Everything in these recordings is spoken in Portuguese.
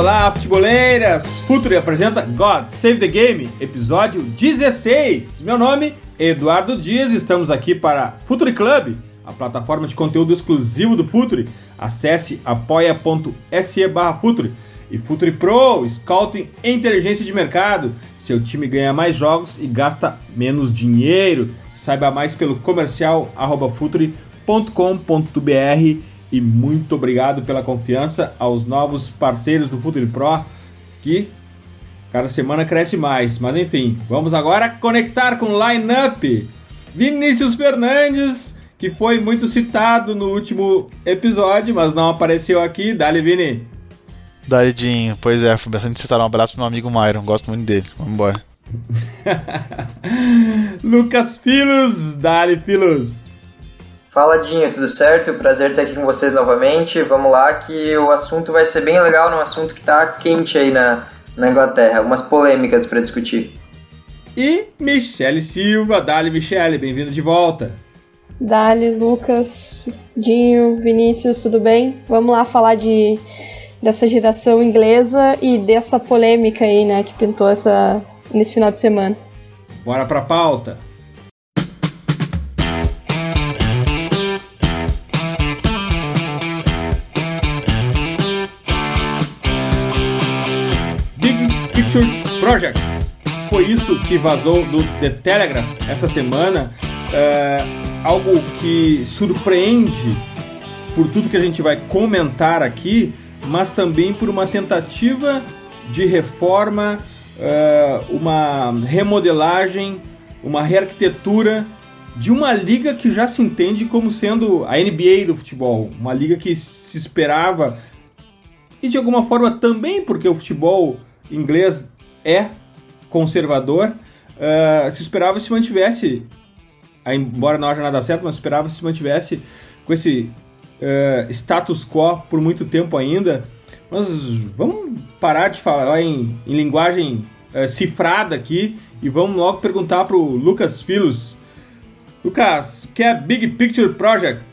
olá, futeboleiras! Futuri apresenta God Save the Game, episódio 16. Meu nome é Eduardo Dias, estamos aqui para Futuri Club, a plataforma de conteúdo exclusivo do Futuri. Acesse apoia.se barra Futuri e Futuri Pro, Scouting e Inteligência de Mercado. Seu time ganha mais jogos e gasta menos dinheiro. Saiba mais pelo comercial arroba futuri.com.br e muito obrigado pela confiança aos novos parceiros do Futuri Pro que cada semana cresce mais. Mas enfim, vamos agora conectar com o line-up. Vinícius Fernandes, que foi muito citado no último episódio, mas não apareceu aqui. Dali, Vini. Dali, Dinho. Pois é, foi bastante citar. Um abraço pro meu amigo Myron, gosto muito dele. Vamos embora. Lucas Filos, Dali Filos. Fala Dinho, tudo certo? Prazer estar aqui com vocês novamente. Vamos lá que o assunto vai ser bem legal, um assunto que está quente aí na, na Inglaterra, algumas polêmicas para discutir. E Michele Silva, Dali Michele, bem-vindo de volta. Dali, Lucas, Dinho, Vinícius, tudo bem? Vamos lá falar de dessa geração inglesa e dessa polêmica aí, né, que pintou essa nesse final de semana. Bora pra pauta. Project. Foi isso que vazou do The Telegraph essa semana. É, algo que surpreende por tudo que a gente vai comentar aqui, mas também por uma tentativa de reforma, é, uma remodelagem, uma rearquitetura de uma liga que já se entende como sendo a NBA do futebol, uma liga que se esperava e de alguma forma também porque o futebol inglês é conservador, uh, se esperava se mantivesse, embora não haja nada certo, mas esperava se mantivesse com esse uh, status quo por muito tempo ainda. Mas vamos parar de falar em, em linguagem uh, cifrada aqui e vamos logo perguntar para o Lucas Filos. Lucas, o que é Big Picture Project?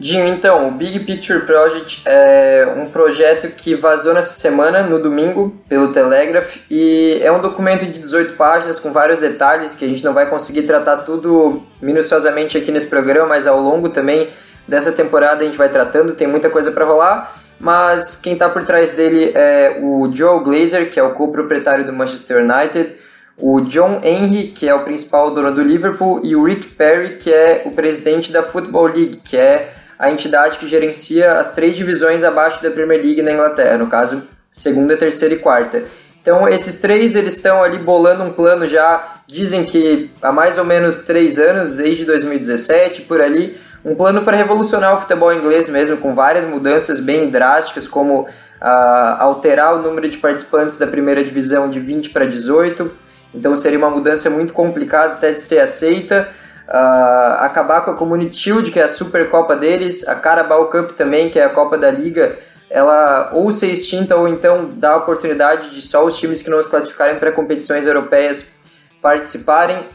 Dinho, então, o Big Picture Project é um projeto que vazou nessa semana, no domingo, pelo Telegraph, e é um documento de 18 páginas com vários detalhes que a gente não vai conseguir tratar tudo minuciosamente aqui nesse programa, mas ao longo também dessa temporada a gente vai tratando, tem muita coisa para rolar, mas quem está por trás dele é o Joe Glazer, que é o co-proprietário do Manchester United, o John Henry, que é o principal dono do Liverpool, e o Rick Perry, que é o presidente da Football League, que é a entidade que gerencia as três divisões abaixo da Premier League na Inglaterra, no caso, segunda, terceira e quarta. Então, esses três eles estão ali bolando um plano já, dizem que há mais ou menos três anos, desde 2017, por ali, um plano para revolucionar o futebol inglês mesmo, com várias mudanças bem drásticas, como uh, alterar o número de participantes da primeira divisão de 20 para 18. Então, seria uma mudança muito complicada até de ser aceita uh, acabar com a Community Shield, que é a Supercopa deles, a Carabao Cup também, que é a Copa da Liga, ela ou ser extinta ou então dar a oportunidade de só os times que não se classificarem para competições europeias participarem.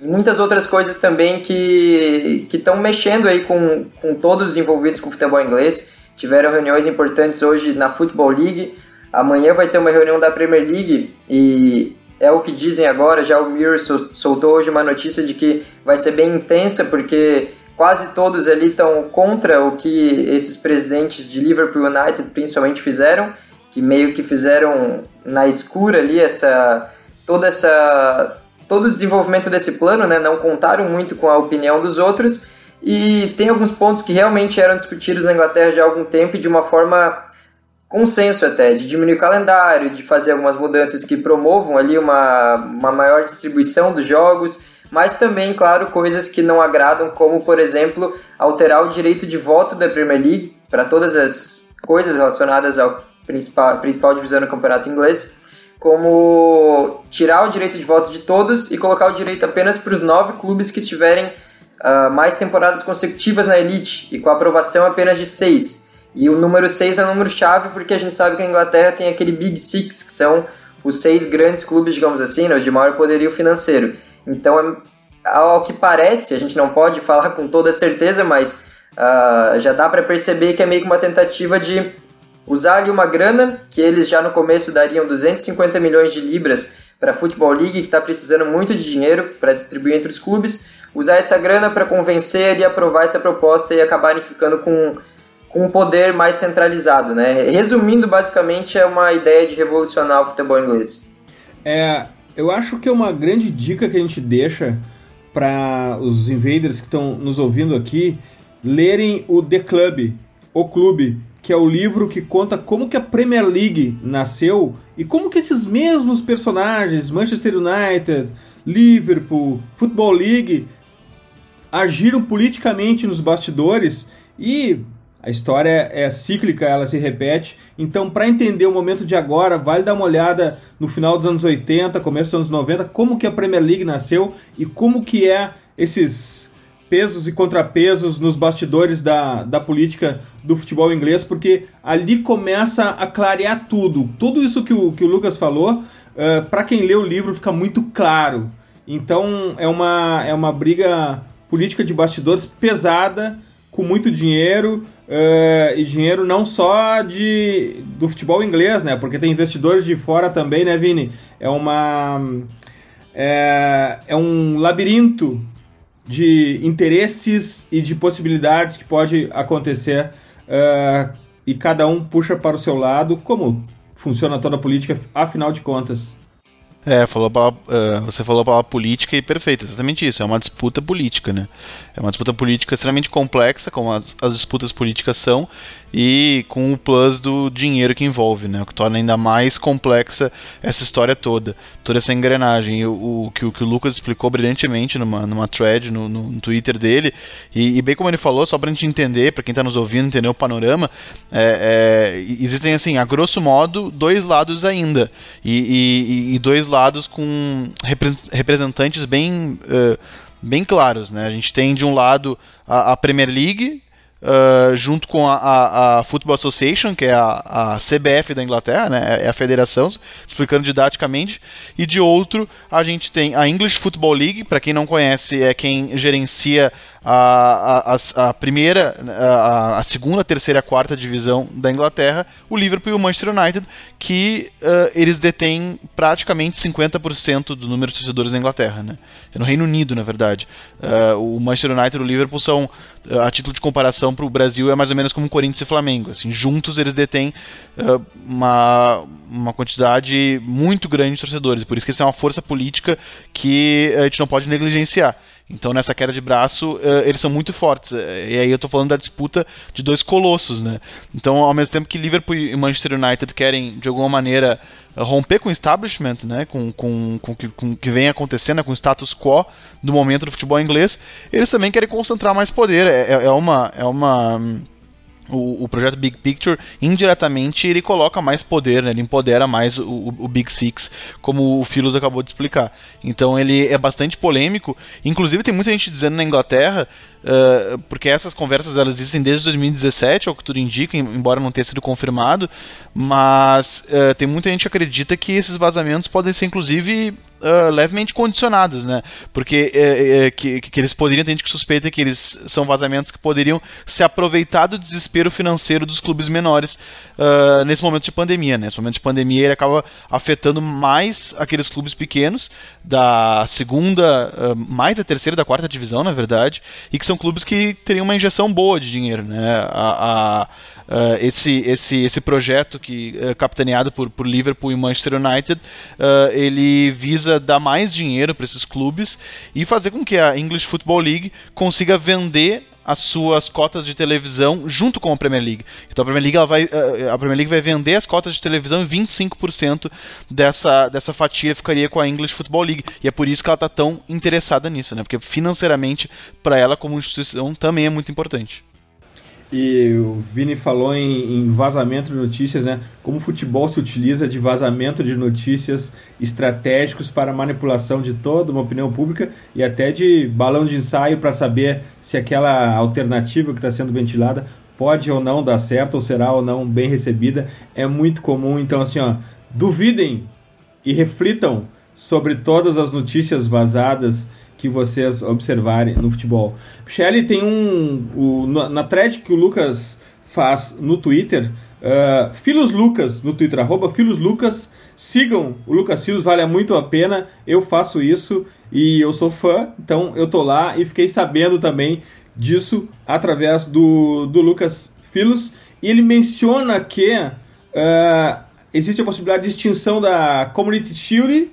E muitas outras coisas também que estão mexendo aí com, com todos os envolvidos com o futebol inglês. Tiveram reuniões importantes hoje na Football League. Amanhã vai ter uma reunião da Premier League e é o que dizem agora. Já o Mirror soltou hoje uma notícia de que vai ser bem intensa, porque quase todos ali estão contra o que esses presidentes de Liverpool United principalmente fizeram, que meio que fizeram na escura ali essa toda essa todo o desenvolvimento desse plano, né? Não contaram muito com a opinião dos outros e tem alguns pontos que realmente eram discutidos na Inglaterra já há algum tempo e de uma forma consenso até de diminuir o calendário, de fazer algumas mudanças que promovam ali uma, uma maior distribuição dos jogos, mas também, claro, coisas que não agradam, como, por exemplo, alterar o direito de voto da Premier League para todas as coisas relacionadas à principal, principal divisão do campeonato inglês, como tirar o direito de voto de todos e colocar o direito apenas para os nove clubes que estiverem uh, mais temporadas consecutivas na elite e com aprovação apenas de seis. E o número 6 é o número chave porque a gente sabe que a Inglaterra tem aquele Big Six, que são os seis grandes clubes, digamos assim, né, de maior poderio financeiro. Então, ao que parece, a gente não pode falar com toda certeza, mas uh, já dá para perceber que é meio que uma tentativa de usar ali uma grana, que eles já no começo dariam 250 milhões de libras para a Football League, que está precisando muito de dinheiro para distribuir entre os clubes, usar essa grana para convencer e aprovar essa proposta e acabarem ficando com um poder mais centralizado. Né? Resumindo, basicamente, é uma ideia de revolucionar o futebol inglês. É, eu acho que é uma grande dica que a gente deixa para os invaders que estão nos ouvindo aqui lerem o The Club, o clube, que é o livro que conta como que a Premier League nasceu e como que esses mesmos personagens, Manchester United, Liverpool, Football League, agiram politicamente nos bastidores e a história é cíclica, ela se repete. Então, para entender o momento de agora, vale dar uma olhada no final dos anos 80, começo dos anos 90, como que a Premier League nasceu e como que é esses pesos e contrapesos nos bastidores da, da política do futebol inglês, porque ali começa a clarear tudo. Tudo isso que o, que o Lucas falou, uh, eh, para quem lê o livro, fica muito claro. Então, é uma, é uma briga política de bastidores pesada, com muito dinheiro, uh, e dinheiro não só de, do futebol inglês, né? Porque tem investidores de fora também, né, Vini? É uma. É, é um labirinto de interesses e de possibilidades que pode acontecer uh, e cada um puxa para o seu lado, como funciona toda a política, afinal de contas. É, falou uh, você falou a palavra política e perfeito, exatamente isso. É uma disputa política, né? É uma disputa política extremamente complexa, como as, as disputas políticas são, e com o plus do dinheiro que envolve, né? O que torna ainda mais complexa essa história toda, toda essa engrenagem. O, o, que, o que o Lucas explicou brilhantemente numa, numa thread no, no, no Twitter dele, e, e, bem como ele falou, só pra gente entender, para quem está nos ouvindo, entender o panorama, é, é, existem, assim, a grosso modo, dois lados ainda, e, e, e dois lados com representantes bem. Uh, bem claros, né? A gente tem de um lado a, a Premier League, uh, junto com a, a, a, Football Association, que é a, a CBF da Inglaterra, né, é a federação, explicando didaticamente, e de outro a gente tem a English Football League, para quem não conhece, é quem gerencia a, a, a primeira, a, a, segunda, a terceira e a quarta divisão da Inglaterra, o Liverpool e o Manchester United, que uh, eles detêm praticamente 50% do número de torcedores da Inglaterra. Né? É no Reino Unido, na verdade. Uh, o Manchester United e o Liverpool são, uh, a título de comparação para o Brasil, é mais ou menos como Corinthians e Flamengo. Assim, juntos eles detêm uma, uma quantidade muito grande de torcedores. Por isso que isso é uma força política que a gente não pode negligenciar. Então nessa queda de braço uh, eles são muito fortes. Eh, e aí eu estou falando da disputa de dois colossos, né? Então ao mesmo tempo que Liverpool e Manchester United querem de alguma maneira romper com o establishment, né? Com, com, com, com o que vem acontecendo, né? com o status quo do momento do futebol inglês, eles também querem concentrar mais poder. É, é, é uma é uma o, o, projeto Big Picture, indiretamente, ele coloca mais poder, né? ele empodera mais o, o, Big Six, como o Philos acabou de explicar. Então ele é bastante polêmico. Inclusive tem muita gente dizendo na Inglaterra Uh, porque essas conversas elas existem desde 2017, ao que tudo indica, embora não tenha sido confirmado, mas uh, tem muita gente que acredita que esses vazamentos podem ser inclusive uh, levemente condicionados, né? Porque eh, que, que, eles poderiam, tem gente que suspeita que eles são vazamentos que poderiam se aproveitar do desespero financeiro dos clubes menores nesse momento de pandemia, né? Nesse momento de pandemia ele acaba afetando mais aqueles clubes pequenos da segunda, mais da terceira, da quarta divisão, na verdade, e que são são clubes que teriam uma injeção boa de dinheiro, né? A, a, Uh, esse, esse, esse projeto que uh, capitaneado por, por Liverpool e Manchester United uh, ele visa dar mais dinheiro para esses clubes e fazer com que a English Football League consiga vender as suas cotas de televisão junto com a Premier League. Então a Premier League, ela vai, eh, a Premier League vai vender as cotas de televisão e 25% dessa, dessa fatia ficaria com a English Football League. E é por isso que ela está tão interessada nisso, né? Porque financeiramente, para ela como instituição, também é muito importante. E o Vini falou em, em, vazamento de notícias, né? Como o futebol se utiliza de vazamento de notícias estratégicos para manipulação de toda uma opinião pública e até de balão de ensaio para saber se aquela alternativa que está sendo ventilada pode ou não dar certo ou será ou não bem recebida. É muito comum, então assim, ó, duvidem e reflitam sobre todas as notícias vazadas que vocês observarem no futebol. Michele tem um. O, na thread que o Lucas faz no Twitter. Uh, Filos Lucas no Twitter, arroba Filos Lucas. Sigam o Lucas Filos, vale muito a pena. Eu faço isso e eu sou fã, então eu tô lá e fiquei sabendo também disso através do, do Lucas Filos. E ele menciona que uh, existe a possibilidade de extinção da Community Shield,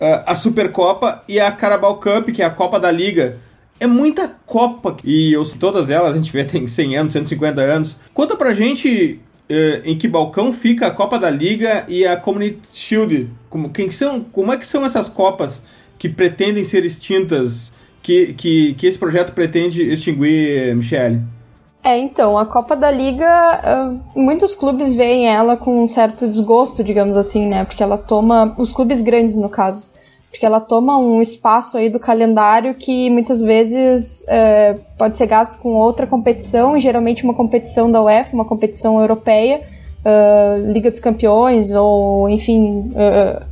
a Supercopa e a Carabao Cup, que é a Copa da Liga. É muita Copa e eu, todas elas a gente vê tem 100 anos, 150 anos. Conta pra gente uh, em que balcão fica a Copa da Liga e a Community Shield. Como, quem são, como é que são essas Copas que pretendem ser extintas, que, que, que esse projeto pretende extinguir, Michele? É, então, a Copa da Liga, uh, muitos clubes veem ela com um certo desgosto, digamos assim, né? Porque ela toma, os clubes grandes no caso, porque ela toma um espaço aí do calendário que muitas vezes uh, pode ser gasto com outra competição, geralmente uma competição da UEFA, uma competição europeia, uh, Liga dos Campeões ou, enfim,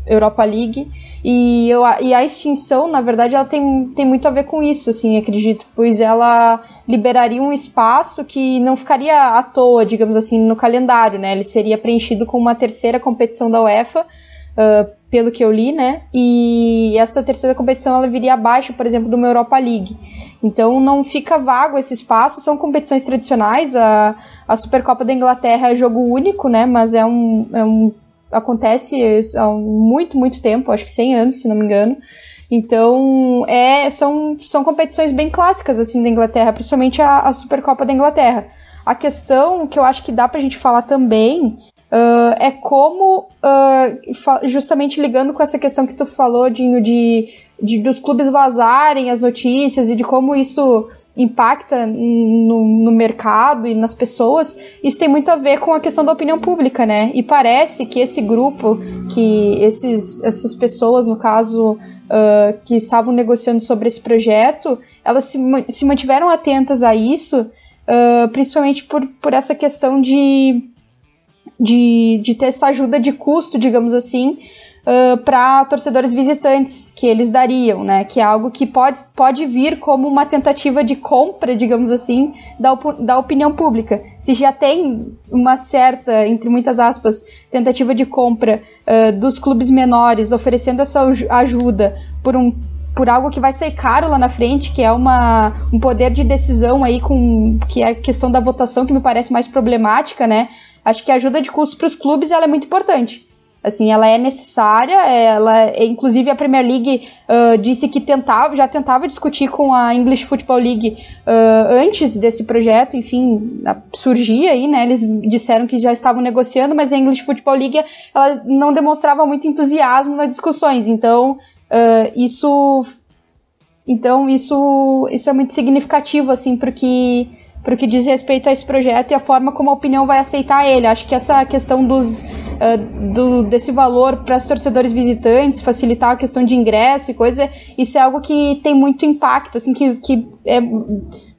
Europa League. E, eu, e a extinção, na verdade, ela tem, tem muito a ver com isso, assim, acredito, pois ela liberaria um espaço que não ficaria à toa, digamos assim, no calendário, né? Ele seria preenchido com uma terceira competição da UEFA, uh, pelo que eu li, né? E essa terceira competição ela viria abaixo, por exemplo, de uma Europa League. Então não fica vago esse espaço, são competições tradicionais. A, a Supercopa da Inglaterra é jogo único, né? Mas é um, é um acontece há muito, muito tempo, acho que 100 anos, se não me engano. Então, é, são, são competições bem clássicas, assim, da Inglaterra, principalmente a, a Supercopa da Inglaterra. A questão que eu acho que dá pra gente falar também uh, é como, uh, justamente ligando com essa questão que tu falou, Dinho, de, de dos clubes vazarem as notícias e de como isso impacta no, no, mercado e nas pessoas, isso tem muito a ver com a questão da opinião pública, né? E parece que esse grupo, que esses, essas pessoas, no caso, uh, que estavam negociando sobre esse projeto, elas se, se mantiveram atentas a isso, uh, principalmente por, por essa questão de, de, de ter essa ajuda de custo, digamos assim, uh, para torcedores visitantes que eles dariam, né? Que é algo que pode, pode vir como uma tentativa de compra, digamos assim, da, da opinião pública. Se já tem uma certa, entre muitas aspas, tentativa de compra uh, dos clubes menores oferecendo essa ajuda por um por algo que vai sair caro lá na frente, que é uma, um poder de decisão aí com que é a questão da votação que me parece mais problemática, né? Acho que a ajuda de custo para os clubes ela é muito importante. Assim, ela é necessária, ela, inclusive a Premier League uh, disse que tentava, já tentava discutir com a English Football League uh, antes desse projeto, enfim, surgia aí, né? Eles disseram que já estavam negociando, mas a English Football League ela não demonstrava muito entusiasmo nas discussões, então uh, isso, então isso, isso é muito significativo, assim, porque para o que diz respeito a esse projeto e a forma como a opinião vai aceitar ele. Acho que essa questão dos, uh, do, desse valor para os torcedores visitantes, facilitar a questão de ingresso e coisa, isso é algo que tem muito impacto, assim, que, que é,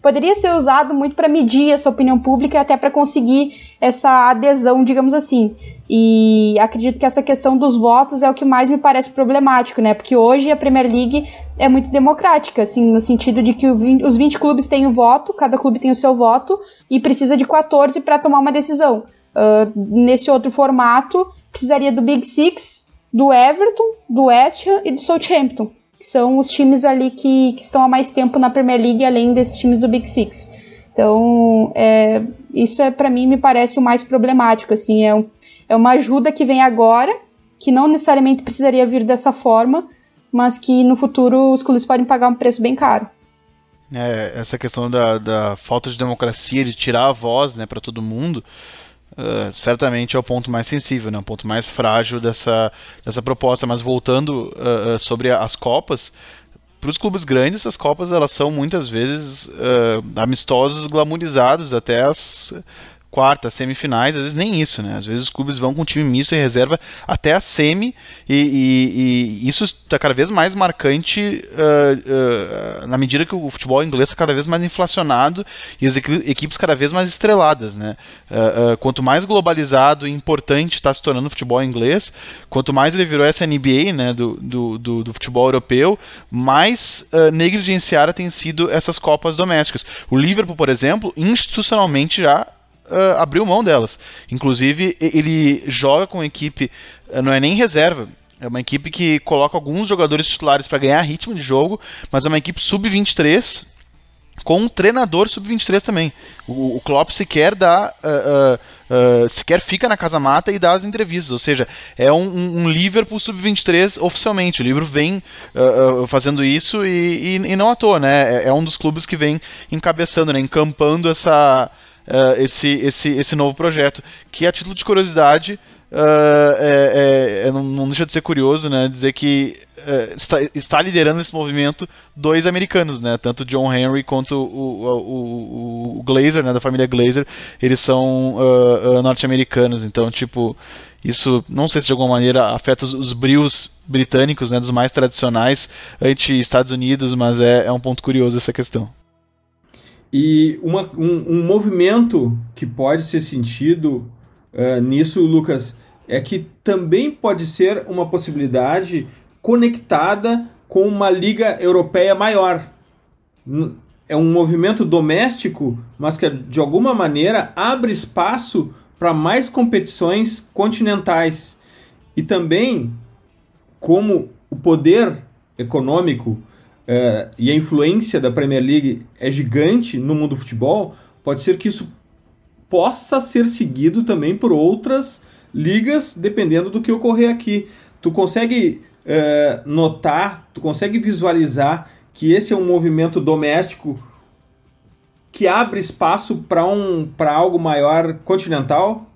poderia ser usado muito para medir essa opinião pública e até para conseguir essa adesão, digamos assim. E acredito que essa questão dos votos é o que mais me parece problemático, né? Porque hoje a Premier League é muito democrática, assim, no sentido de que os 20 clubes têm o um voto, cada clube tem o seu voto, e precisa de 14 para tomar uma decisão. Uh, nesse outro formato, precisaria do Big Six, do Everton, do West Ham e do Southampton, que são os times ali que, que estão há mais tempo na Premier League, além desses times do Big Six. Então, é, isso é para mim me parece o mais problemático, assim, é, um, é uma ajuda que vem agora, que não necessariamente precisaria vir dessa forma, mas que no futuro os clubes podem pagar um preço bem caro. É, essa questão da, da falta de democracia, de tirar a voz né, para todo mundo, uh, certamente é o ponto mais sensível, né, o ponto mais frágil dessa, dessa proposta. Mas voltando uh, sobre as Copas, para os clubes grandes, as Copas elas são muitas vezes uh, amistosos, glamorizados, até as quartas, semifinais, às vezes nem isso, né? Às vezes os clubes vão com time misto e reserva até a semi, e, e, e isso está cada vez mais marcante uh, uh, na medida que o futebol inglês está cada vez mais inflacionado e as equipes cada vez mais estreladas, né? Uh, quanto mais globalizado e importante está se tornando o futebol inglês, quanto mais ele virou essa NBA, né, do, do, do, do futebol europeu, mais negligenciada tem sido essas copas domésticas. O Liverpool, por exemplo, institucionalmente já uh, abriu mão delas. Inclusive, ele joga com a equipe, uh, não é nem reserva, é uma equipe que coloca alguns jogadores titulares para ganhar ritmo de jogo, mas é uma equipe sub-23 com um treinador sub-23 também. O, o Klopp sequer dá, uh, uh, uh, sequer fica na casa mata e dá as entrevistas, ou seja, é um, um Liverpool sub-23 oficialmente. O livro vem fazendo isso e, e, e, não à toa, né? É, é, um dos clubes que vem encabeçando, né? encampando essa, esse, esse, esse novo projeto, que a título de curiosidade Uh, é, é, não, não, deixa de ser curioso, né? Dizer que uh, está, está, liderando esse movimento dois americanos, né? Tanto John Henry quanto o, o, o, o Glazer, né? Da família Glazer, eles são uh, norte-americanos. Então, tipo, isso não sei se de alguma maneira afeta os, os brios britânicos, né? Dos mais tradicionais ante Estados Unidos, mas é, é um ponto curioso essa questão. E uma, um, um movimento que pode ser sentido nisso, Lucas, é que também pode ser uma possibilidade conectada com uma liga europeia maior. É um movimento doméstico, mas que de alguma maneira abre espaço para mais competições continentais. E também, como o poder econômico eh, e a influência da Premier League é gigante no mundo do futebol, pode ser que isso possa ser seguido também por outras ligas, dependendo do que ocorrer aqui. Tu consegue é, notar, tu consegue visualizar que esse é um movimento doméstico que abre espaço para um, algo maior continental?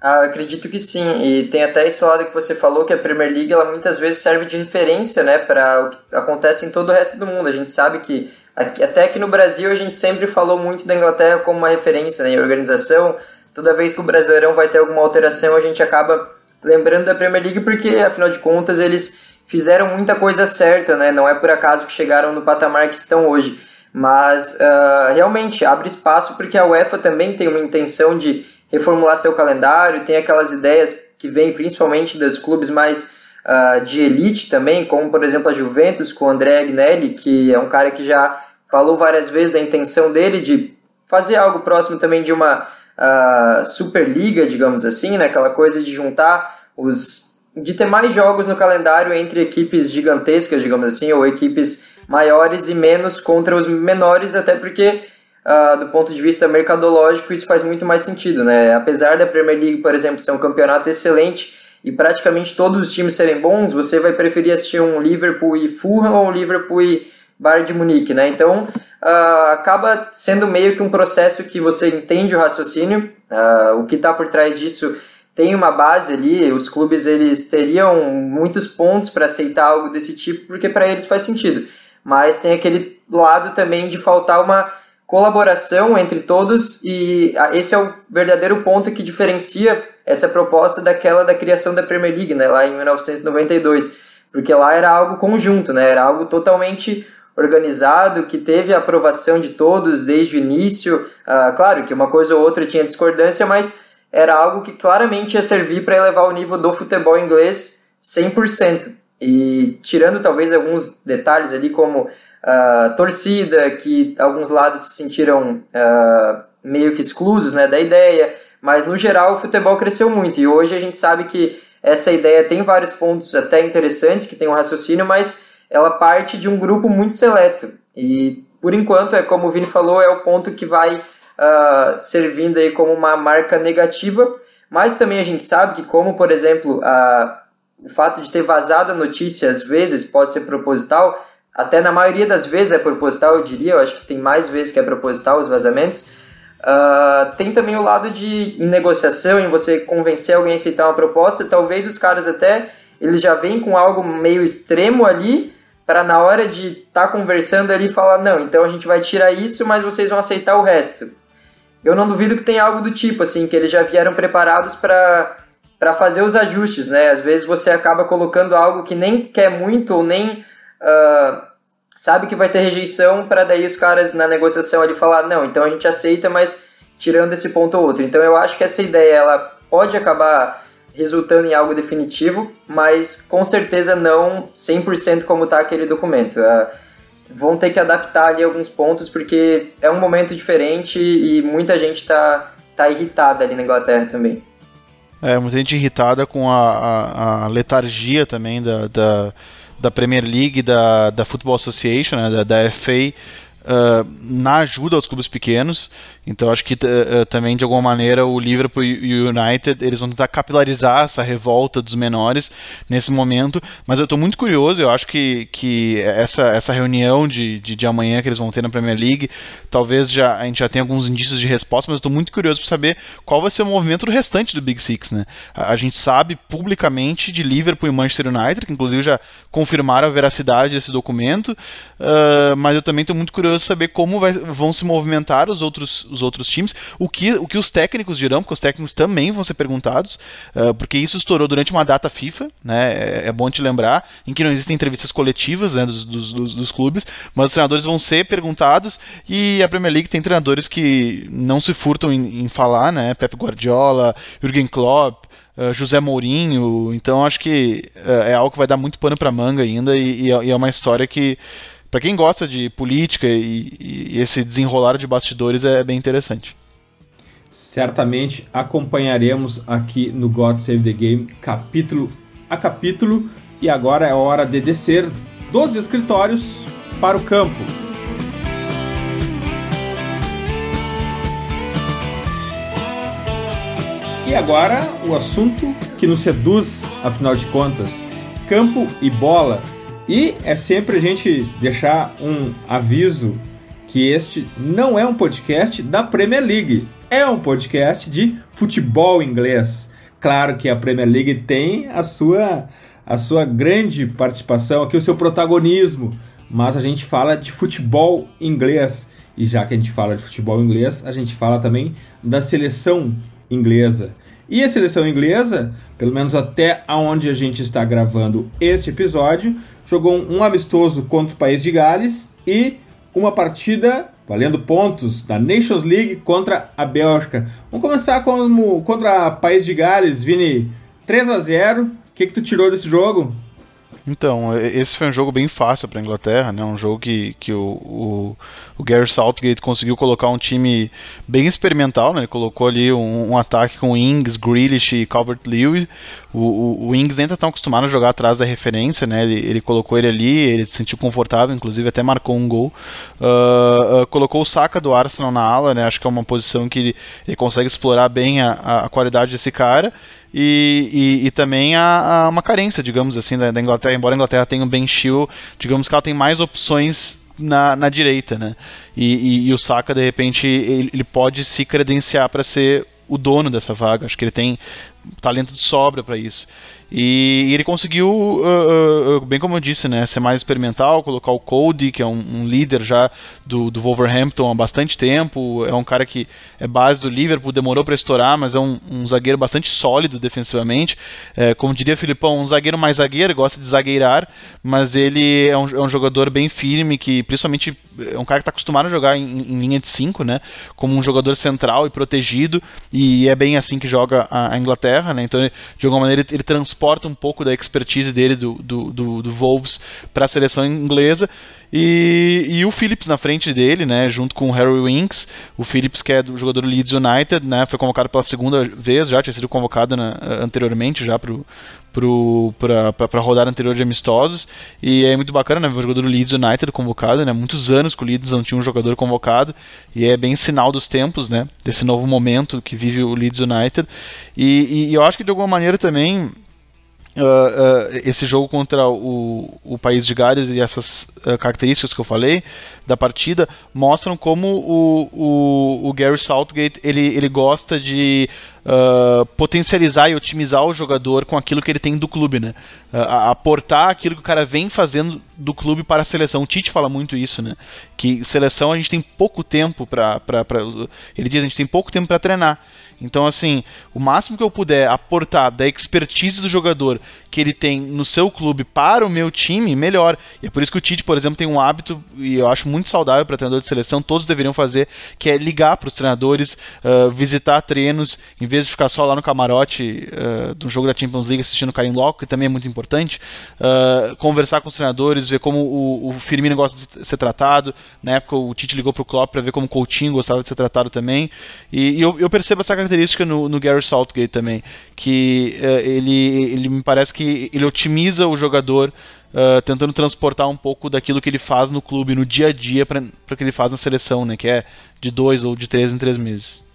Ah, acredito que sim, e tem até esse lado que você falou que a Premier League ela muitas vezes serve de referência né, para o que acontece em todo o resto do mundo. A gente sabe que aqui, até aqui no Brasil a gente sempre falou muito da Inglaterra como uma referência né, em organização, toda vez que o Brasileirão vai ter alguma alteração, a gente acaba lembrando da Premier League porque, afinal de contas, eles fizeram muita coisa certa, né? Não é por acaso que chegaram no patamar que estão hoje. Mas uh, realmente abre espaço porque a UEFA também tem uma intenção de reformular seu calendário, tem aquelas ideias que vêm principalmente dos clubes mais uh, de elite também, como por exemplo a Juventus com o André Agnelli, que é um cara que já falou várias vezes da intenção dele de fazer algo próximo também de uma uh, Superliga, digamos assim, né? aquela coisa de juntar os. de ter mais jogos no calendário entre equipes gigantescas, digamos assim, ou equipes maiores e menos contra os menores, até porque. Uh, do ponto de vista mercadológico, isso faz muito mais sentido, né? Apesar da Premier League, por exemplo, ser um campeonato excelente e praticamente todos os times serem bons, você vai preferir assistir um Liverpool e Fulham ou um Liverpool e Bayern de Munique, né? Então uh, acaba sendo meio que um processo que você entende o raciocínio, uh, o que está por trás disso tem uma base ali, os clubes eles teriam muitos pontos para aceitar algo desse tipo, porque para eles faz sentido. Mas tem aquele lado também de faltar uma colaboração entre todos e ah, esse é o verdadeiro ponto que diferencia essa proposta daquela da criação da Premier League, né, lá em 1992, porque lá era algo conjunto, né, era algo totalmente organizado, que teve a aprovação de todos desde o início. Uh, claro que uma coisa ou outra tinha discordância, mas era algo que claramente ia servir para elevar o nível do futebol inglês 100%. E tirando talvez alguns detalhes ali, como uh, torcida, que alguns lados se sentiram uh, meio que exclusos né, da ideia, mas no geral o futebol cresceu muito. E hoje a gente sabe que essa ideia tem vários pontos até interessantes, que tem um raciocínio, mas ela parte de um grupo muito seleto. E por enquanto, é como o Vini falou, é o ponto que vai uh, servindo aí como uma marca negativa. Mas também a gente sabe que, como por exemplo, a, o fato de ter vazado a notícia às vezes pode ser proposital, até na maioria das vezes é proposital, eu diria, eu acho que tem mais vezes que é proposital os vazamentos. Uh, tem também o lado de em negociação, em você convencer alguém a aceitar uma proposta, talvez os caras até eles já vêm com algo meio extremo ali, para na hora de estar tá conversando ali falar, não, então a gente vai tirar isso, mas vocês vão aceitar o resto. Eu não duvido que tenha algo do tipo, assim, que eles já vieram preparados para para fazer os ajustes, né? Às vezes você acaba colocando algo que nem quer muito ou nem uh, sabe que vai ter rejeição para daí os caras na negociação ali falar não, então a gente aceita, mas tirando esse ponto ou outro. Então eu acho que essa ideia ela pode acabar resultando em algo definitivo, mas com certeza não 100% como está aquele documento. Uh, vão ter que adaptar ali alguns pontos porque é um momento diferente e muita gente está tá irritada ali na Inglaterra também. É, muita gente irritada com a, a, a letargia também da, da, da, Premier League, da, da Football Association, né, da, da FA, uh, na ajuda aos clubes pequenos. Então acho que uh, também de alguma maneira o Liverpool e o United eles vão tentar capilarizar essa revolta dos menores nesse momento. Mas eu estou muito curioso, eu acho que, que essa, essa reunião de, de, de, amanhã que eles vão ter na Premier League, talvez já a gente já tenha alguns indícios de resposta, mas eu estou muito curioso para saber qual vai ser o movimento do restante do Big Six. Né? A, a, gente sabe publicamente de Liverpool e Manchester United, que inclusive já confirmaram a veracidade desse documento, uh, mas eu também estou muito curioso para saber como vai, vão se movimentar os outros os outros times, o que, o que os técnicos dirão, porque os técnicos também vão ser perguntados, uh, porque isso estourou durante uma data FIFA, né, é, é, bom te lembrar, em que não existem entrevistas coletivas né, dos, dos, dos, dos clubes, mas os treinadores vão ser perguntados e a Premier League tem treinadores que não se furtam em, em falar, né, Pep Guardiola, Jürgen Klopp, Uh, José Mourinho, então acho que uh, é algo que vai dar muito pano para manga ainda e, e, é uma história que para quem gosta de política e, e, esse desenrolar de bastidores é bem interessante. Certamente acompanharemos aqui no God Save the Game capítulo a capítulo e agora é hora de descer dos escritórios para o campo. E agora o assunto que nos seduz, afinal de contas, campo e bola e é sempre a gente deixar um aviso que este não é um podcast da Premier League, é um podcast de futebol inglês. Claro que a Premier League tem a sua a sua grande participação aqui, o seu protagonismo, mas a gente fala de futebol inglês. E já que a gente fala de futebol inglês, a gente fala também da seleção inglesa. E a seleção inglesa, pelo menos até aonde a gente está gravando este episódio, jogou um amistoso contra o País de Gales e uma partida valendo pontos da Nations League contra a Bélgica. Vamos começar como contra o País de Gales, Vini, 3 a 0. O que que tu tirou desse jogo? Então, esse foi um jogo bem fácil para a Inglaterra, né? Um jogo que, que o, o, o, Gary Southgate conseguiu colocar um time bem experimental, né? Ele colocou ali um, um ataque com Ings, Grealish e Calvert-Lewin. O, o, o, Ings nem está tão acostumado a jogar atrás da referência, né? Ele, ele, colocou ele ali, ele se sentiu confortável, inclusive até marcou um gol. Uh, uh, colocou o Saka do Arsenal na ala, né? Acho que é uma posição que ele, ele consegue explorar bem a, a qualidade desse cara e, e, e também a, a, uma carência, digamos assim, da, da, Inglaterra. Embora a Inglaterra tenha um Ben Chill, digamos que ela tem mais opções na, na direita, né? E, e, e o Saka, de repente, ele, ele pode se credenciar para ser o dono dessa vaga. Acho que ele tem talento de sobra para isso. E, ele conseguiu, uh, uh, bem como eu disse, né, ser mais experimental, colocar o Cody, que é um, um, líder já do, do Wolverhampton há bastante tempo, é um cara que é base do Liverpool, demorou para estourar, mas é um, um, zagueiro bastante sólido defensivamente. É, como diria Filipão, um zagueiro mais zagueiro, gosta de zagueirar, mas ele é um, é um jogador bem firme, que principalmente é um cara que está acostumado a jogar em, em linha de 5, né, como um jogador central e protegido, e é bem assim que joga a, a Inglaterra, né, então de alguma maneira ele, ele transporta um pouco da expertise dele do, do, do, do Wolves para a seleção inglesa. E, e, o Phillips na frente dele, né, junto com o Harry Winks, o Phillips que é do jogador do Leeds United, né, foi convocado pela segunda vez, já tinha sido convocado né, anteriormente já para para rodada anterior de amistosos. E é muito bacana né, ver o jogador do Leeds United convocado, né, muitos anos que o Leeds não tinha um jogador convocado. E é bem sinal dos tempos, né, desse novo momento que vive o Leeds United. E, e eu acho que de alguma maneira também Uh, esse jogo contra o, o país de Gales e essas uh, características que eu falei da partida mostram como o, o, o Gary Southgate ele, ele gosta de potencializar e otimizar o jogador com aquilo que ele tem do clube, né? aportar aquilo que o cara vem fazendo do clube para a seleção. O Tite fala muito isso, né? Que seleção a gente tem pouco tempo para. Ele diz a gente tem pouco tempo para treinar. Então, assim, o máximo que eu puder aportar da expertise do jogador que ele tem no seu clube para o meu time, melhor. E é por isso que o Tite, por exemplo, tem um hábito, e eu acho muito saudável para treinador de seleção, todos deveriam fazer, que é ligar para os treinadores, uh, visitar treinos, em vez de ficar só lá no camarote uh, do jogo da Champions League assistindo o Karim Loco, que também é muito importante, uh, conversar com os treinadores, ver como o, o, Firmino gosta de ser tratado. Na época o Tite ligou para o Klopp para ver como o Coutinho gostava de ser tratado também. E, e eu, eu, percebo essa característica no, no Gary Southgate também, que ele, ele me parece que ele otimiza o jogador uh, tentando transportar um pouco daquilo que ele faz no clube, no dia a dia, para o que ele faz na seleção, né? Que é de dois ou de três em três meses.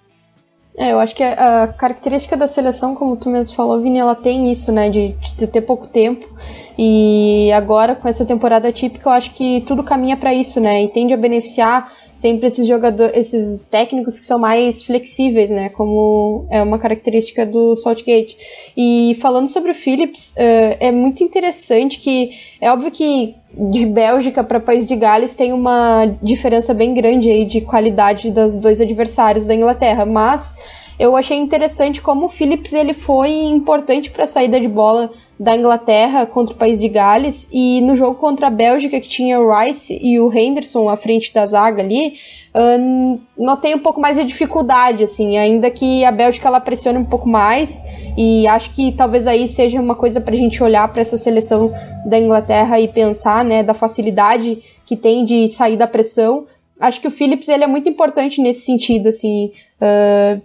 É, eu acho que a característica da seleção, como tu mesmo falou, Vini, ela tem isso, né, de, de ter pouco tempo. E agora, com essa temporada típica, eu acho que tudo caminha para isso, né, e tende a beneficiar sempre esses jogadores, esses técnicos que são mais flexíveis, né? Como é uma característica do Saltgate. E falando sobre o Phillips, uh, é muito interessante que é óbvio que de Bélgica para País de Gales tem uma diferença bem grande aí de qualidade dos dois adversários da Inglaterra, mas eu achei interessante como o Phillips ele foi importante para a saída de bola da Inglaterra contra o país de Gales e no jogo contra a Bélgica que tinha o Rice e o Henderson à frente da zaga ali uh, notei um pouco mais de dificuldade assim ainda que a Bélgica ela pressione um pouco mais e acho que talvez aí seja uma coisa para a gente olhar para essa seleção da Inglaterra e pensar né da facilidade que tem de sair da pressão. Acho que o Phillips ele é muito importante nesse sentido assim uh,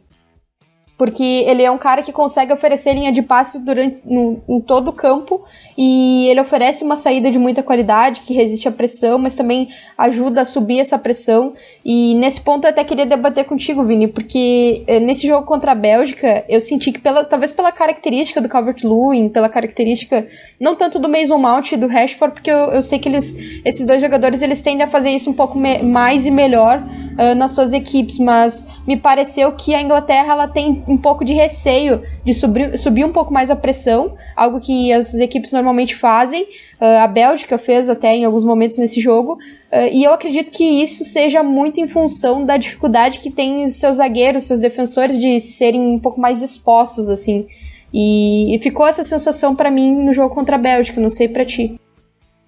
porque ele é um cara que consegue oferecer linha de passe durante, no, em todo o campo e ele oferece uma saída de muita qualidade que resiste à pressão, mas também ajuda a subir essa pressão. E nesse ponto eu até queria debater contigo, Vini, porque eh, nesse jogo contra a Bélgica eu senti que pela, talvez pela característica do Calvert-Lewin, pela característica não tanto do Mason Mount e do Rashford, porque eu, eu sei que eles, esses dois jogadores eles tendem a fazer isso um pouco mais e melhor uh, nas suas equipes, mas me pareceu que a Inglaterra ela tem um pouco de receio de subir, subir um pouco mais a pressão, algo que as equipes normalmente fazem. Uh, a Bélgica fez até em alguns momentos nesse jogo, uh, e eu acredito que isso seja muito em função da dificuldade que tem seus zagueiros, seus defensores de serem um pouco mais expostos assim. E, e ficou essa sensação para mim no jogo contra a Bélgica, não sei para ti.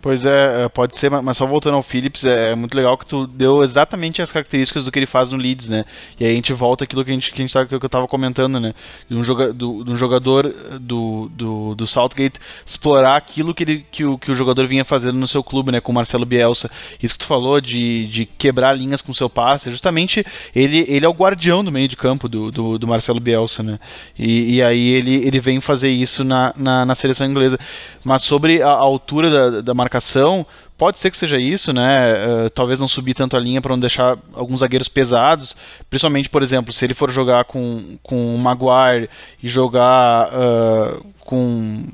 Pois é, é, pode ser, mas só voltando ao Phillips, é, é, muito legal que tu deu exatamente as características do que ele faz no Leeds, né? E aí a gente volta aquilo que, a gente, que, a gente tá, que eu tava comentando, né? De um, joga, do, de um jogador do, do, do Southgate explorar aquilo que, ele, que, o, que o jogador vinha fazendo no seu clube, né? Com o Marcelo Bielsa. Isso que tu falou de, de quebrar linhas com o seu passe, justamente ele, ele é o guardião do meio de campo do, do, do Marcelo Bielsa, né? E, e, aí ele, ele vem fazer isso na, na, na seleção inglesa. Mas sobre a, a altura da, da marcação, pode ser que seja isso, né? Uh, talvez não subir tanto a linha para não deixar alguns zagueiros pesados. Principalmente, por exemplo, se ele for jogar com, com o Maguire e jogar uh, com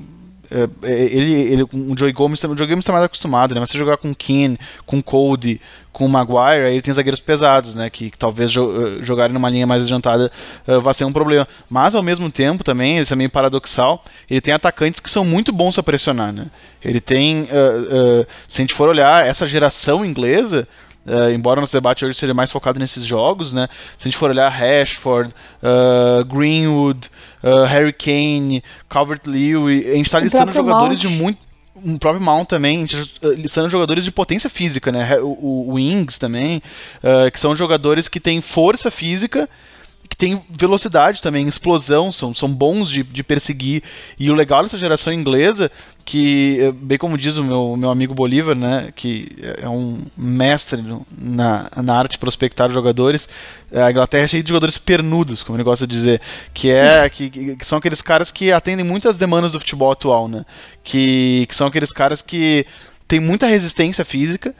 ele, ele, o Joey Gomes, o Joey Gomes está mais acostumado, né? Mas se jogar com Keane, com Cody, com Maguire, aí ele tem zagueiros pesados, né? Que, que talvez jo eh, jogarem numa linha mais adiantada uh, vá ser um problema. Mas ao mesmo tempo também, isso é meio paradoxal, ele tem atacantes que são muito bons a pressionar, né? Ele tem, uh, uh, se a gente for olhar essa geração inglesa, Uh, embora nosso debate hoje seja mais focado nesses jogos, né? Se a gente for olhar Rashford, uh, Greenwood, uh, Harry Kane, Calvert-Lewin, a gente está listando jogadores Mount. de muito um próprio Mount também, a gente listando jogadores de potência física, né? O, o Wings também, que são jogadores que têm força física que tem velocidade também, explosão, são, são bons de, de perseguir. E o legal dessa geração inglesa, que, eh, bem como diz o meu, meu amigo Bolívar, né, que é um mestre na, na arte de prospectar jogadores, eh, a Inglaterra é cheia de jogadores pernudos, como ele gosta de dizer, que, é, que, que são aqueles caras que atendem muitas demandas do futebol atual, né, que, que são aqueles caras que têm muita resistência física,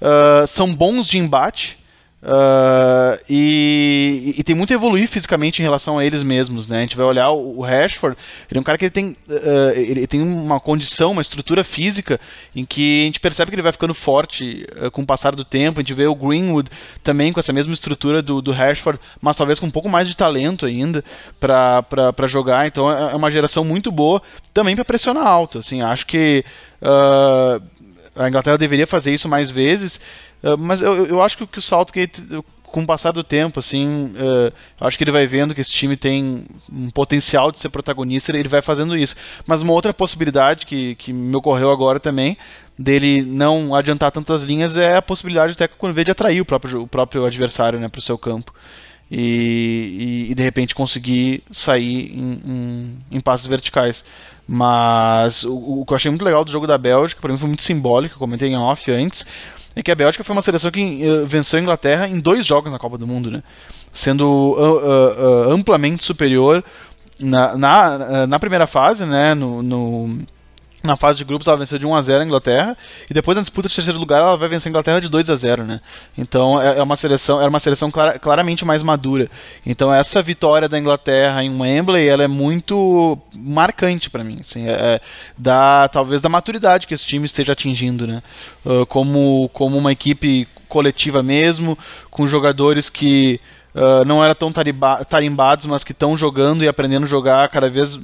uh, são bons de embate, Uh, e, e, tem muito a evoluir fisicamente em relação a eles mesmos, né? A gente vai olhar o, o Rashford, ele é um cara que ele tem, uh, ele tem uma condição, uma estrutura física em que a gente percebe que ele vai ficando forte uh, com o passar do tempo. A gente vê o Greenwood também com essa mesma estrutura do, do Rashford, mas talvez com um pouco mais de talento ainda para jogar. Então é, é uma geração muito boa também para pressionar alto. Assim, acho que a Inglaterra deveria fazer isso mais vezes. Ah, mas eu, eu acho que o que o Southgate com o passar do tempo, assim, uh, acho que ele vai vendo que esse time tem um potencial de ser protagonista e ele vai fazendo isso. Mas uma outra possibilidade que, que me ocorreu agora também, dele não adiantar tantas linhas, é a possibilidade até quando vê de atrair o próprio, o próprio adversário né, para o seu campo. E, e, e, de repente conseguir sair em, em, em passos verticais. Mas o, o, que eu achei muito legal do jogo da Bélgica, para mim foi muito simbólico, eu comentei em off antes, é que a Bélgica foi uma seleção que uh, venceu a Inglaterra em dois jogos na Copa do Mundo, né? Sendo uh, uh, amplamente superior na, na, na, primeira fase, né? no, no na fase de grupos ela venceu de 1 a 0 a Inglaterra e depois na disputa de terceiro lugar ela vai vencer a Inglaterra de 2 a 0, né? Então é, é uma seleção, era uma seleção clara, claramente mais madura. Então essa vitória da Inglaterra em Wembley, ela é muito marcante para mim, assim, é, é, da talvez da maturidade que esse time esteja atingindo, né? Uh, como como uma equipe coletiva mesmo, com jogadores que uh, não eram tão tarimbados, mas que estão jogando e aprendendo a jogar cada vez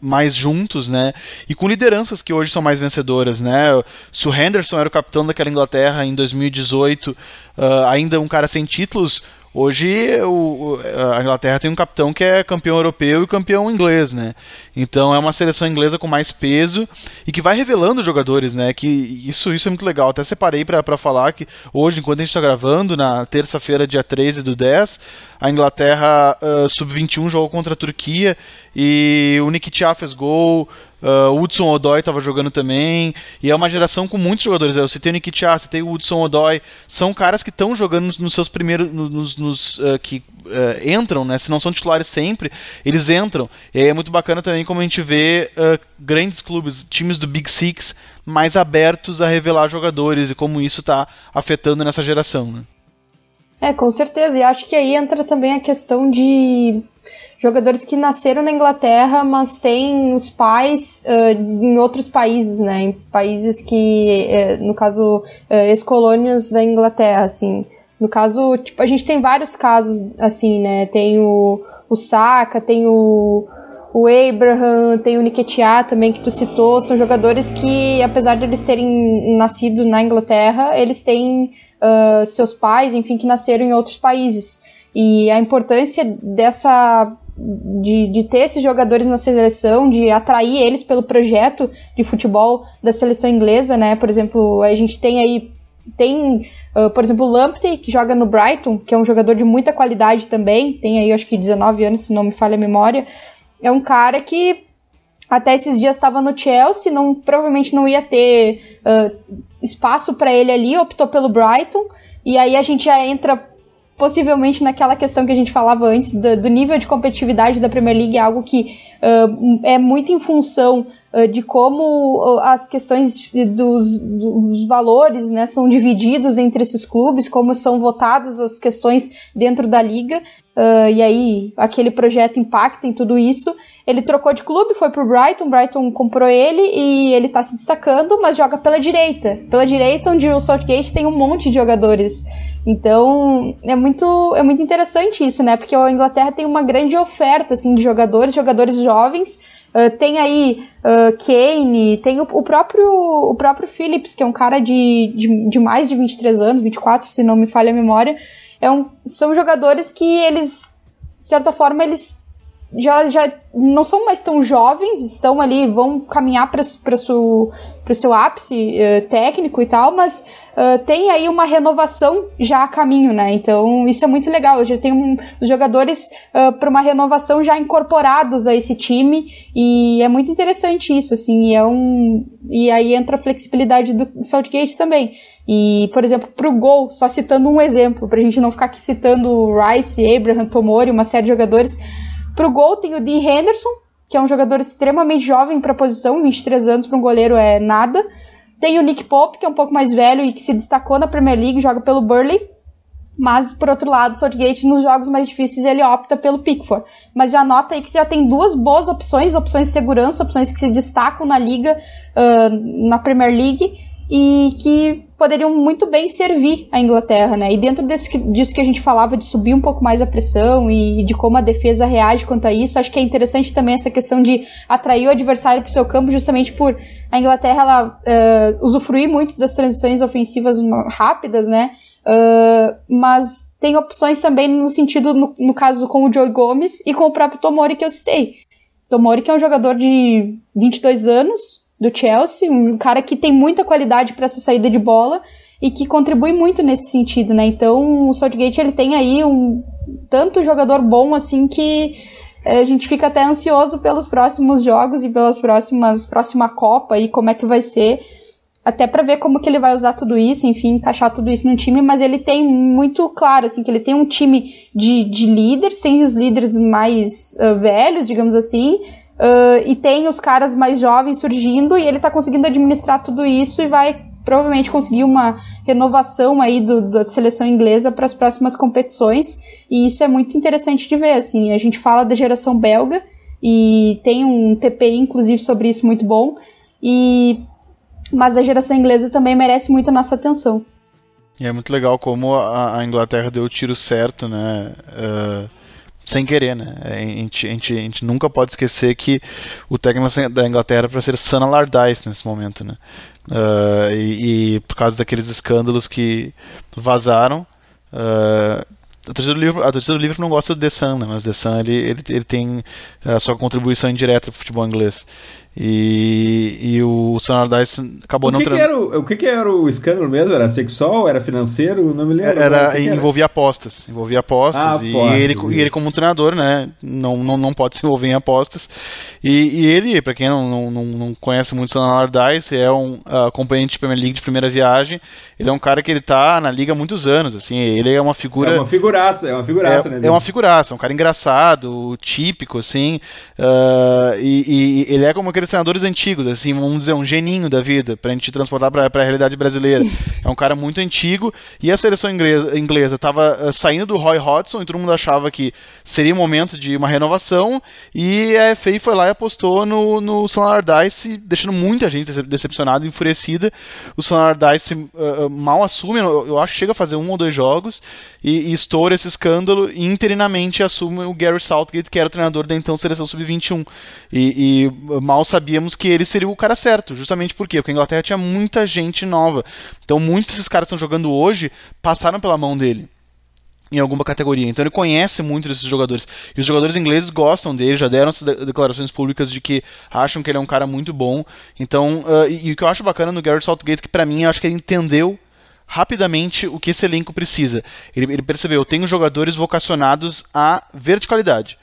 mais juntos, né? E com lideranças que hoje são mais vencedoras, né? Se o Henderson era o capitão daquela Inglaterra em 2018, uh, ah, ainda um cara sem títulos, Hoje o, a Inglaterra tem um capitão que é campeão europeu e campeão inglês, né? Então é uma seleção inglesa com mais peso e que vai revelando jogadores, né? Que isso, isso é muito legal. Até separei para falar que hoje, enquanto a gente está gravando, na terça-feira, dia 13 do 10, a Inglaterra uh, sub-21 jogou contra a Turquia e o Nikitiah fez gol, Uh, Hudson Odoi estava jogando também. E é uma geração com muitos jogadores. Eu citei o Nikitiah, citei o Hudson Odoi. São caras que estão jogando nos, nos, seus primeiros. Nos, nos uh, que uh, entram, né? Se não são titulares sempre, eles entram. E aí é muito bacana também como a gente vê grandes clubes, times do Big Six, mais abertos a revelar jogadores e como isso está afetando nessa geração. Né? É, com certeza. E acho que aí entra também a questão de jogadores que nasceram na Inglaterra, mas têm os pais uh, em outros países, né? Em países que, uh, no caso, uh, ex-colônias da Inglaterra, assim. No caso, tipo, a gente tem vários casos, assim, né? Tem o, o Saka, tem o, o Abraham, tem o Nketiah também que tu citou, são jogadores que, apesar de eles terem nascido na Inglaterra, eles têm uh, seus pais, enfim, que nasceram em outros países. E a importância dessa de, de ter esses jogadores na seleção, de atrair eles pelo projeto de futebol da seleção inglesa, né? Por exemplo, a gente tem aí tem, uh, por exemplo, o Lamptey, que joga no Brighton, que é um jogador de muita qualidade também, tem aí acho que 19 anos, se não me falha a memória. É um cara que até esses dias estava no Chelsea, não, provavelmente não ia ter uh, espaço para ele ali, optou pelo Brighton. E aí a gente já entra possivelmente naquela questão que a gente falava antes, do, do nível de competitividade da Premier League, é algo que uh, é muito em função uh, de como as questões dos, dos, valores né, são divididos entre esses clubes, como são votadas as questões dentro da liga, uh, e aí aquele projeto impacta em tudo isso. Ele trocou de clube, foi pro Brighton, Brighton comprou ele e ele tá se destacando, mas joga pela direita. Pela direita, onde o Southgate tem um monte de jogadores então, é muito, é muito interessante isso, né? Porque a Inglaterra tem uma grande oferta, assim, de jogadores, jogadores jovens. Uh, tem aí uh, Kane, tem o, o, próprio, o próprio Phillips, que é um cara de, de, de, mais de 23 anos, 24, se não me falha a memória. É um, são jogadores que eles, de certa forma, eles já, já não são mais tão jovens, estão ali, vão caminhar para o seu, ápice uh, técnico e tal, mas uh, tem aí uma renovação já a caminho, né? Então isso é muito legal. Já tem um, os jogadores uh, para uma renovação já incorporados a esse time e é muito interessante isso, assim. E, é um, e aí entra a flexibilidade do Southgate também. E, por exemplo, para o gol, só citando um exemplo, para a gente não ficar aqui citando Rice, Abraham, Tomori, uma série de jogadores Pro gol tem o Dean Henderson, que é um jogador extremamente jovem para a posição, 23 anos para um goleiro é nada. Tem o Nick Pope, que é um pouco mais velho e que se destacou na Premier League, joga pelo Burley. Mas, por outro lado, Southgate, nos jogos mais difíceis, ele opta pelo Pickford. Mas já nota aí que já tem duas boas opções, opções de segurança, opções que se destacam na liga, uh, na Premier League, e que poderiam muito bem servir a Inglaterra, né? E dentro desse, disso que a gente falava de subir um pouco mais a pressão e de como a defesa reage quanto a isso, acho que é interessante também essa questão de atrair o adversário para o seu campo, justamente por a Inglaterra ela uh, usufruir muito das transições ofensivas rápidas, né? Uh, mas tem opções também no sentido, no, no caso, com o Joey Gomes e com o próprio Tomori que eu citei. Tomori que é um jogador de 22 anos, do Chelsea, um cara que tem muita qualidade para essa saída de bola e que contribui muito nesse sentido, né? Então o Southgate ele tem aí um tanto jogador bom assim que eh, a gente fica até ansioso pelos próximos jogos e pelas próximas próxima Copa e como é que vai ser até para ver como que ele vai usar tudo isso, enfim, encaixar tudo isso no time, mas ele tem muito claro, assim, que ele tem um time de, de líderes, tem os líderes mais uh, velhos, digamos assim, uh, e tem os caras mais jovens surgindo, e ele tá conseguindo administrar tudo isso e vai provavelmente conseguir uma renovação aí do, da seleção inglesa para as próximas competições, e isso é muito interessante de ver, assim, a gente fala da geração belga, e tem um TPI, inclusive, sobre isso muito bom, e mas a geração inglesa também merece muito a nossa atenção. E é muito legal como a, a Inglaterra deu o tiro certo, né? Uh, sem querer, né? A gente, a, gente, a gente nunca pode esquecer que o técnico da Inglaterra para ser Sana Allardyce nesse momento, né? Uh, e, e, por causa daqueles escândalos que vazaram, uh, a torcida do Liverpool, a torcida do não gosta do The Sun, né? mas o The Sun ele, ele, ele tem a sua contribuição indireta para o futebol inglês. E, e o Sam Allardyce acabou o não que que era o, o que, que era o escândalo mesmo? Era sexual? Era financeiro? Não me lembro. Era, que envolvia apostas. Envolvia apostas. Ah, e, apostas, ele, e ele, como treinador, né? Não, não, não pode se envolver em apostas. E, e ele, para quem não, não, não conhece muito o Sam Allardyce, é um uh, acompanhante de Premier League de primeira viagem. Ele é um cara que ele tá na liga há muitos anos. assim Ele é uma figura. É uma figuraça, é uma figuraça, é, né? É uma figuraça, um cara engraçado, típico, assim. Uh, e, e ele é como aqueles treinadores antigos assim, vamos dizer, um geninho da vida, pra gente transportar pra, pra realidade brasileira. É um cara muito antigo, e a seleção inglesa, inglesa tava uh, saindo do Roy Hodgson, e todo mundo achava que seria o momento de uma renovação, e a FA foi lá e apostou no, no Sam Allardyce, deixando muita gente decepcionada, enfurecida. O Sam Allardyce uh, mal assume, eu, acho que chega a fazer um ou dois jogos, e, e estoura esse escândalo, e interinamente assume o Gary Southgate, que era o treinador da então seleção sub-21. E, e mal sabíamos que ele seria o cara certo. Justamente por quê? Porque a Inglaterra tinha muita gente nova. Então muitos desses caras que estão jogando hoje passaram pela mão dele em alguma categoria. Então ele conhece muito desses jogadores. E os jogadores ingleses gostam dele, já deram essas declarações públicas de que acham que ele é um cara muito bom. Então, uh, e, e, o que eu acho bacana no Gareth Southgate, que para mim, eu acho que ele entendeu rapidamente o que esse elenco precisa. Ele, ele percebeu, eu tenho jogadores vocacionados à verticalidade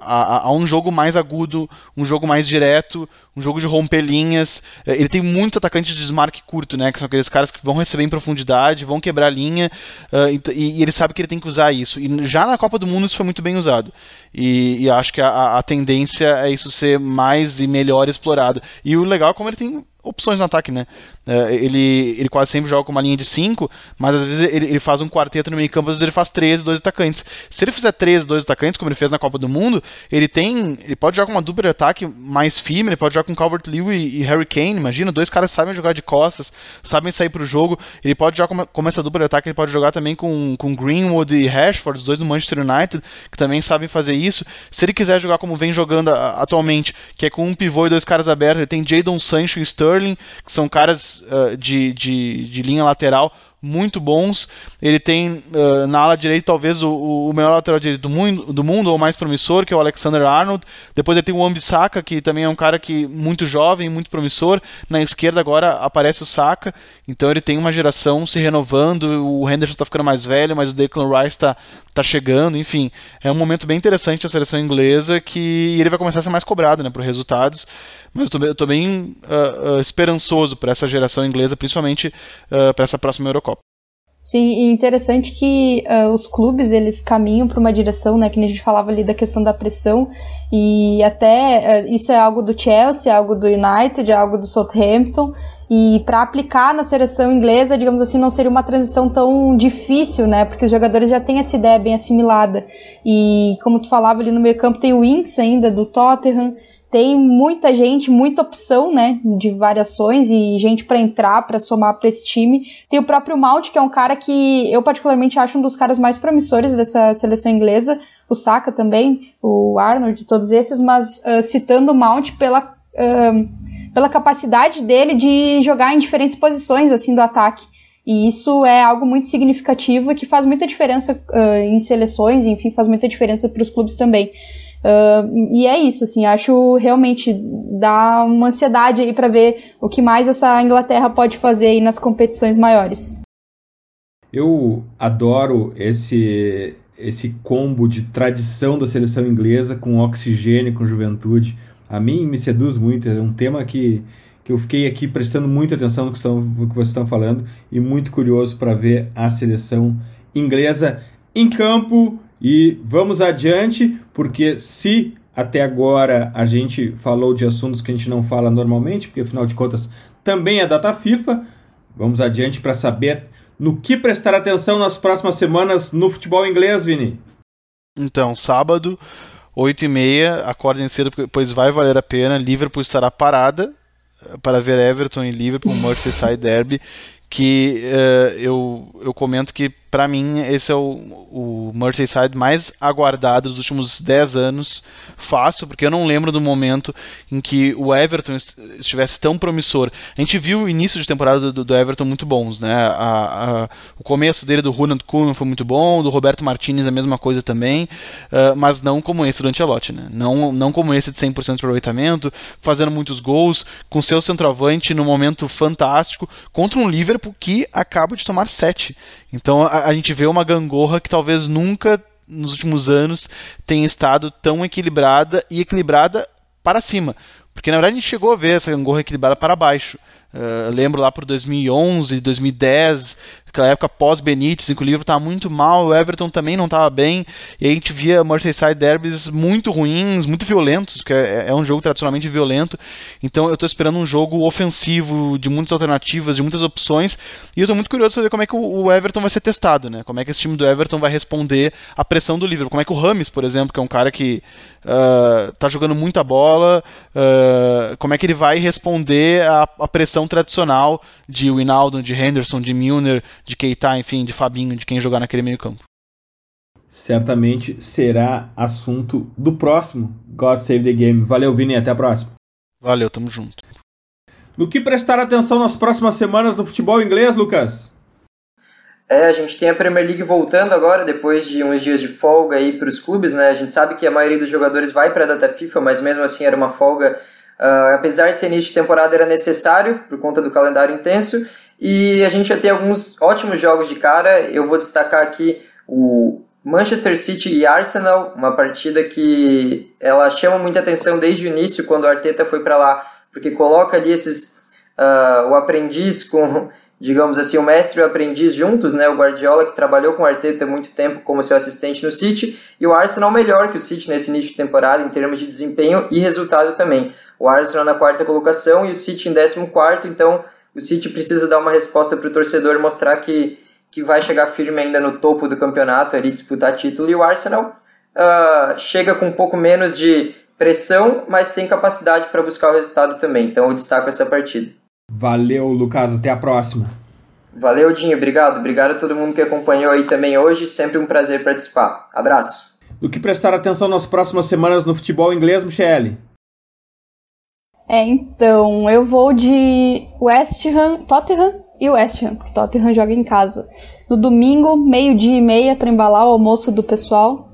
a, a, um jogo mais agudo, um jogo mais direto, um jogo de romper linhas. É, ele tem muitos atacantes de desmarque curto, né? Que são aqueles caras que vão receber em profundidade, vão quebrar a linha, uh, e, e, ele sabe que ele tem que usar isso. E já na Copa do Mundo isso foi muito bem usado. E, e acho que a, a, tendência é isso ser mais e melhor explorado. E o legal é como ele tem opções no ataque, né? É, ele, ele quase sempre joga com uma linha de 5, mas às vezes ele, ele, faz um quarteto no meio campo, às vezes ele faz 13, dois atacantes. Se ele fizer 13, dois atacantes, como ele fez na Copa do Mundo, ele tem. Ele pode jogar com uma dupla de ataque mais firme, ele pode jogar com Calvert Lewin e, e Harry Kane, imagina, dois caras sabem jogar de costas, sabem sair pro jogo. Ele pode jogar como, como essa dupla de ataque, ele pode jogar também com, com Greenwood e Rashford, os dois do Manchester United, que também sabem fazer isso. Se ele quiser jogar como vem jogando a, atualmente, que é com um pivô e dois caras abertos, ele tem Jadon Sancho e Sterling, que são caras uh, de, de, de linha lateral muito bons. Ele tem uh, na ala direita talvez o, o melhor lateral direito do mundo, do mundo, ou mais promissor, que é o Alexander Arnold. Depois ele tem o Ambisaka, que também é um cara que muito jovem, muito promissor. Na esquerda agora aparece o Saka. Então ele tem uma geração se renovando. O Henderson está ficando mais velho, mas o Declan Rice está tá chegando. Enfim, é um momento bem interessante a seleção inglesa que ele vai começar a ser mais cobrado né, por resultados. Mas eu estou bem uh, uh, esperançoso para essa geração inglesa, principalmente uh, para essa próxima Eurocopa. Sim, e interessante que os clubes eles caminham para uma direção, né, que a gente falava ali da questão da pressão, e até isso é algo do Chelsea, é algo do United, é algo do Southampton, e para aplicar na seleção inglesa, digamos assim, não seria uma transição tão difícil, né, porque os jogadores já têm essa ideia bem assimilada. E como tu falava ali no meio campo tem o Winks ainda do Tottenham, tem muita gente, muita opção, né, de variações e gente para entrar, para somar para esse time. Tem o próprio Mount, que é um cara que eu particularmente acho um dos caras mais promissores dessa seleção inglesa, o Saka também, o Arnold, todos esses, mas uh, citando o Mount pela uh, pela capacidade dele de jogar em diferentes posições assim do ataque. E isso é algo muito significativo e que faz muita diferença uh, em seleções, enfim, faz muita diferença para os clubes também. Uh, e é isso, assim, acho realmente dá uma ansiedade aí para ver o que mais essa Inglaterra pode fazer aí nas competições maiores. Eu adoro esse esse combo de tradição da seleção inglesa com oxigênio, com juventude. A mim me seduz muito, é um tema que, que eu fiquei aqui prestando muita atenção no que, estão, no que vocês estão falando e muito curioso para ver a seleção inglesa em campo. E vamos adiante, porque se até agora a gente falou de assuntos que a gente não fala normalmente, porque afinal de contas também é data FIFA, vamos adiante para saber no que prestar atenção nas próximas semanas no futebol inglês, Vini? Então, sábado, 8 e meia, acordem cedo, pois vai valer a pena. Liverpool estará parada eh, para ver Everton e Liverpool, Merseyside Derby, que uh, eu, eu comento que para mim esse é o, o Merseyside mais aguardado dos últimos 10 anos, fácil, porque eu não lembro do momento em que o Everton estivesse tão promissor. A gente viu o início de temporada do, do Everton muito bons, né? A, a, o começo dele do Ronald Koeman foi muito bom, do Roberto Martinez a mesma coisa também, uh, mas não como esse do Ancelotti, né? Não, não como esse de 100% de aproveitamento, fazendo muitos gols, com seu centroavante no momento fantástico, contra um Liverpool que acaba de tomar 7. Então a, a gente vê uma gangorra que talvez nunca nos últimos anos tenha estado tão equilibrada e equilibrada para cima. Porque na verdade a gente chegou a ver essa gangorra equilibrada para baixo. Uh, lembro lá por 2011, 2010, aquela época pós-Benítez, em que o livro estava muito mal, o Everton também não estava bem, e a gente via Merseyside Derbys muito ruins, muito violentos, porque é, é um jogo tradicionalmente violento, então eu estou esperando um jogo ofensivo, de muitas alternativas, de muitas opções, e eu estou muito curioso para ver como é que o Everton vai ser testado, né? como é que esse time do Everton vai responder à pressão do livro, como é que o Rames, por exemplo, que é um cara que uh, jogando muita bola, uh, como é que ele vai responder à, à pressão tradicional de Winaldo, de Henderson, de Milner, de Keita, enfim, de Fabinho, de quem jogar naquele meio campo. Certamente será assunto do próximo God Save the Game. Valeu, Vini, até a próxima. Valeu, tamo junto. No que prestar atenção nas próximas semanas no futebol inglês, Lucas? É, a gente tem a Premier League voltando agora, depois de uns dias de folga aí para os clubes, né? A gente sabe que a maioria dos jogadores vai para a data FIFA, mas mesmo assim era uma folga. Uh, apesar de ser início de temporada, era necessário por conta do calendário intenso. E a gente já tem alguns ótimos jogos de cara. Eu vou destacar aqui o Manchester City e Arsenal, uma partida que ela chama muita atenção desde o início, quando o Arteta foi para lá, porque coloca ali esses uh, o aprendiz com, digamos assim, o mestre e o aprendiz juntos, né? O Guardiola que trabalhou com o Arteta muito tempo como seu assistente no City e o Arsenal melhor que o City nesse início de temporada em termos de desempenho e resultado também. O Arsenal na quarta colocação e o City em décimo quarto, então o City precisa dar uma resposta para o torcedor mostrar que, que vai chegar firme ainda no topo do campeonato, ali disputar título. E o Arsenal uh, chega com um pouco menos de pressão, mas tem capacidade para buscar o resultado também. Então eu destaco essa partida. Valeu, Lucas. Até a próxima. Valeu, Dinho. Obrigado. Obrigado a todo mundo que acompanhou aí também hoje. Sempre um prazer participar. Abraço. Do que prestar atenção nas próximas semanas no futebol inglês, Michele? É, então, eu vou de West Ham, Tottenham e West Ham, porque Tottenham joga em casa. No domingo, meio-dia e meia, para embalar o almoço do pessoal.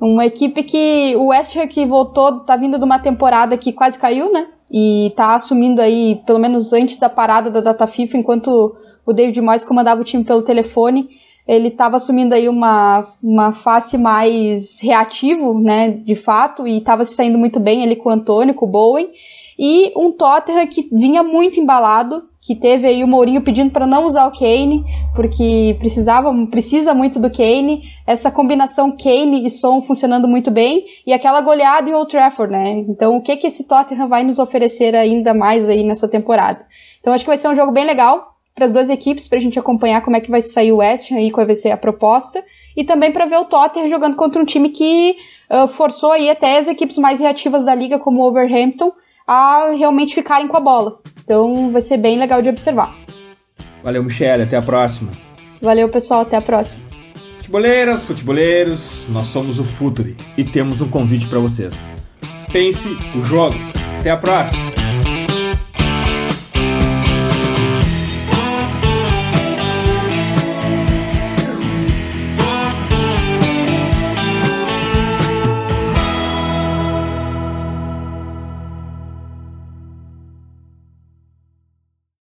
Uma equipe que o West Ham que voltou, tá vindo de uma temporada que quase caiu, né? E tá assumindo aí, pelo menos antes da parada da data FIFA, enquanto o David Moyes comandava o time pelo telefone, ele estava assumindo aí uma, uma face mais reativo, né, de fato, e estava se saindo muito bem ali com o Antônio, com o Bowen e um Tottenham que vinha muito embalado, que teve aí o Mourinho pedindo para não usar o Kane, porque precisava, precisa muito do Kane, essa combinação Kane e Son funcionando muito bem, e aquela goleada em Old Trafford, né? Então, o que que esse Tottenham vai nos oferecer ainda mais aí nessa temporada? Então, acho que vai ser um jogo bem legal para as duas equipes, para a gente acompanhar como é que vai sair o West e qual vai ser a proposta, e também para ver o Tottenham jogando contra um time que uh, forçou aí até as equipes mais reativas da liga, como o Overhampton, a realmente ficarem com a bola. Então vai ser bem legal de observar. Valeu, Michele, até a próxima. Valeu, pessoal, até a próxima. Futeboleiras, futeboleiros, nós somos o Futuri e temos um convite para vocês. Pense o jogo. Até a próxima.